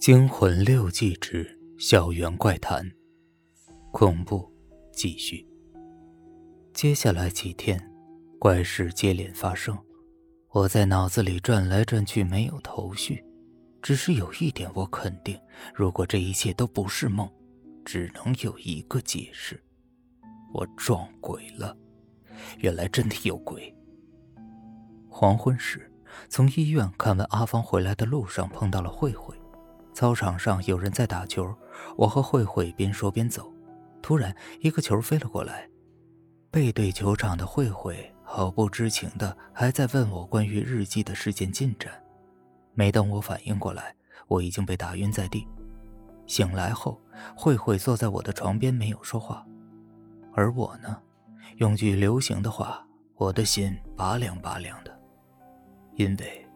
惊魂六记之校园怪谈，恐怖继续。接下来几天，怪事接连发生，我在脑子里转来转去，没有头绪。只是有一点我肯定：如果这一切都不是梦，只能有一个解释：我撞鬼了。原来真的有鬼。黄昏时，从医院看完阿芳回来的路上，碰到了慧慧。操场上有人在打球，我和慧慧边说边走，突然一个球飞了过来，背对球场的慧慧毫不知情的还在问我关于日记的事件进展。没等我反应过来，我已经被打晕在地。醒来后，慧慧坐在我的床边没有说话，而我呢，用句流行的话，我的心拔凉拔凉的，因为。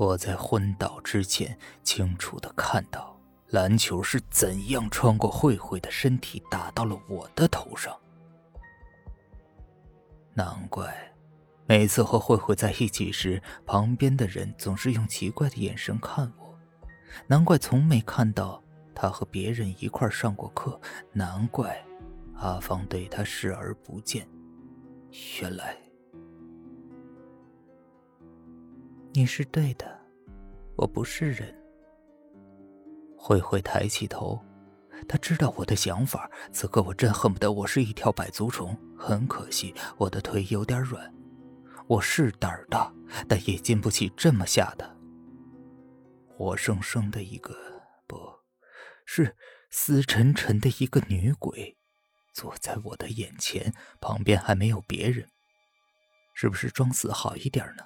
我在昏倒之前，清楚的看到篮球是怎样穿过慧慧的身体，打到了我的头上。难怪，每次和慧慧在一起时，旁边的人总是用奇怪的眼神看我。难怪从没看到他和别人一块上过课。难怪，阿芳对他视而不见。原来。你是对的，我不是人。慧慧抬起头，她知道我的想法。此刻我真恨不得我是一条百足虫。很可惜，我的腿有点软。我是胆儿大，但也经不起这么吓的。活生生的一个，不是死沉沉的一个女鬼，坐在我的眼前，旁边还没有别人。是不是装死好一点呢？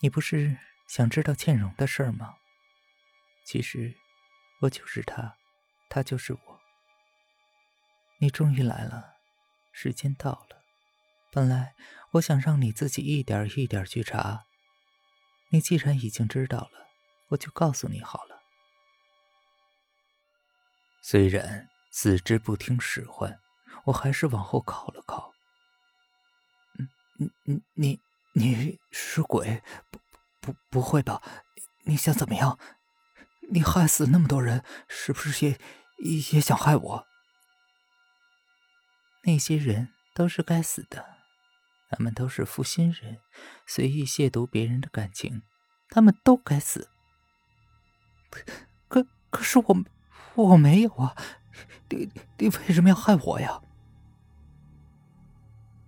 你不是想知道倩蓉的事儿吗？其实，我就是她，她就是我。你终于来了，时间到了。本来我想让你自己一点一点去查。你既然已经知道了，我就告诉你好了。虽然四肢不听使唤，我还是往后靠了靠。嗯，你你你。你是鬼？不不不会吧？你想怎么样？你害死那么多人，是不是也也想害我？那些人都是该死的，他们都是负心人，随意亵渎别人的感情，他们都该死。可可是我我没有啊！你你为什么要害我呀？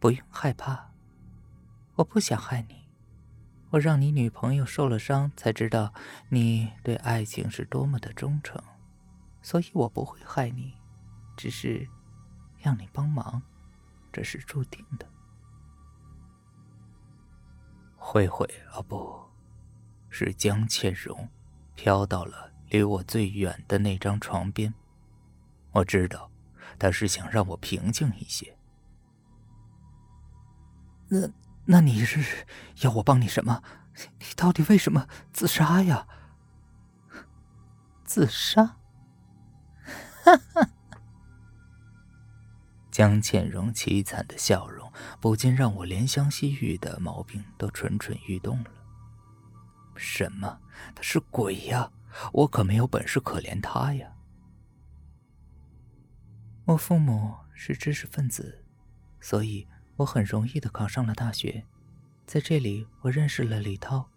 不用害怕。我不想害你，我让你女朋友受了伤，才知道你对爱情是多么的忠诚，所以我不会害你，只是让你帮忙，这是注定的。慧慧啊，不是江倩蓉，飘到了离我最远的那张床边，我知道，她是想让我平静一些。那。那你是要我帮你什么？你到底为什么自杀呀？自杀？哈哈！江倩蓉凄惨的笑容，不禁让我怜香惜玉的毛病都蠢蠢欲动了。什么？他是鬼呀！我可没有本事可怜他呀！我父母是知识分子，所以。我很容易的考上了大学，在这里我认识了李涛，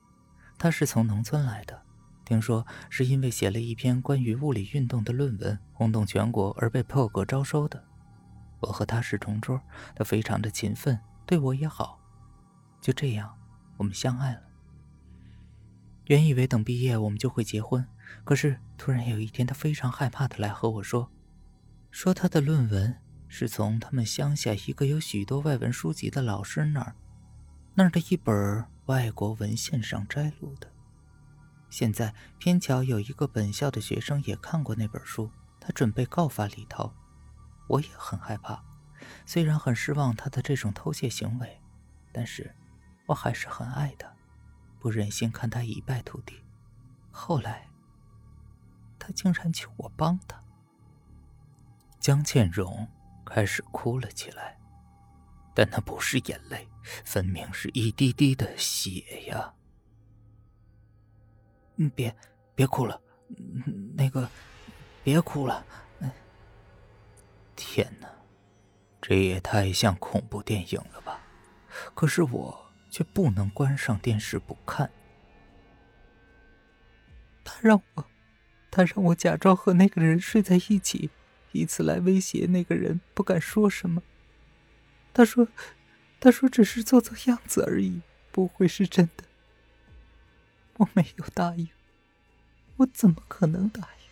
他是从农村来的，听说是因为写了一篇关于物理运动的论文轰动全国而被破格招收的。我和他是同桌，他非常的勤奋，对我也好，就这样我们相爱了。原以为等毕业我们就会结婚，可是突然有一天他非常害怕的来和我说，说他的论文。是从他们乡下一个有许多外文书籍的老师那儿，那儿的一本外国文献上摘录的。现在偏巧有一个本校的学生也看过那本书，他准备告发李涛。我也很害怕，虽然很失望他的这种偷窃行为，但是我还是很爱他，不忍心看他一败涂地。后来，他竟然求我帮他。江倩蓉。开始哭了起来，但那不是眼泪，分明是一滴滴的血呀！别，别哭了，那个，别哭了。天哪，这也太像恐怖电影了吧！可是我却不能关上电视不看。他让我，他让我假装和那个人睡在一起，以此来威胁那个人不敢说什么。他说，他说只是做做样子而已，不会是真的。我没有答应，我怎么可能答应？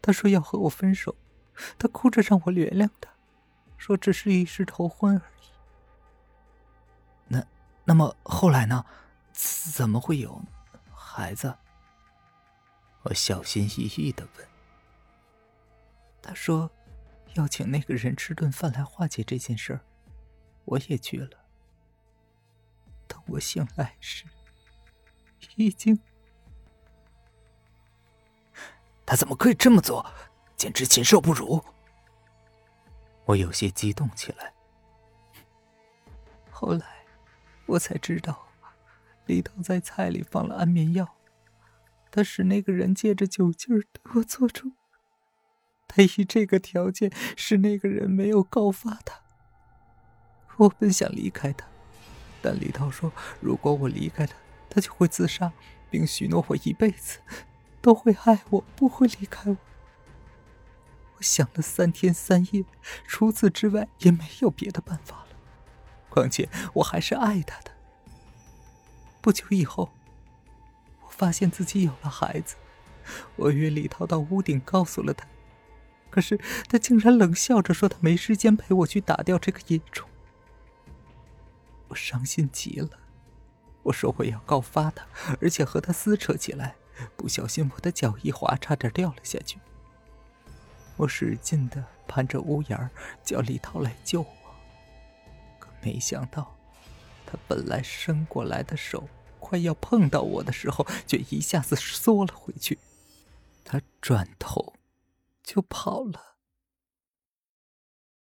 他说要和我分手，他哭着让我原谅他，说只是一时头昏而已。那，那么后来呢？怎么会有孩子？我小心翼翼的问。他说要请那个人吃顿饭来化解这件事儿，我也去了。等我醒来时。已经，他怎么可以这么做？简直禽兽不如！我有些激动起来。后来，我才知道，李涛在菜里放了安眠药，他使那个人借着酒劲儿对我做出。他以这个条件是那个人没有告发他。我本想离开他，但李涛说，如果我离开他。他就会自杀，并许诺我一辈子都会爱我，不会离开我。我想了三天三夜，除此之外也没有别的办法了。况且我还是爱他的。不久以后，我发现自己有了孩子，我约李涛到屋顶告诉了他，可是他竟然冷笑着说他没时间陪我去打掉这个野种。我伤心极了。我说我要告发他，而且和他撕扯起来。不小心，我的脚一滑，差点掉了下去。我使劲的攀着屋檐叫李涛来救我，可没想到，他本来伸过来的手快要碰到我的时候，却一下子缩了回去。他转头就跑了。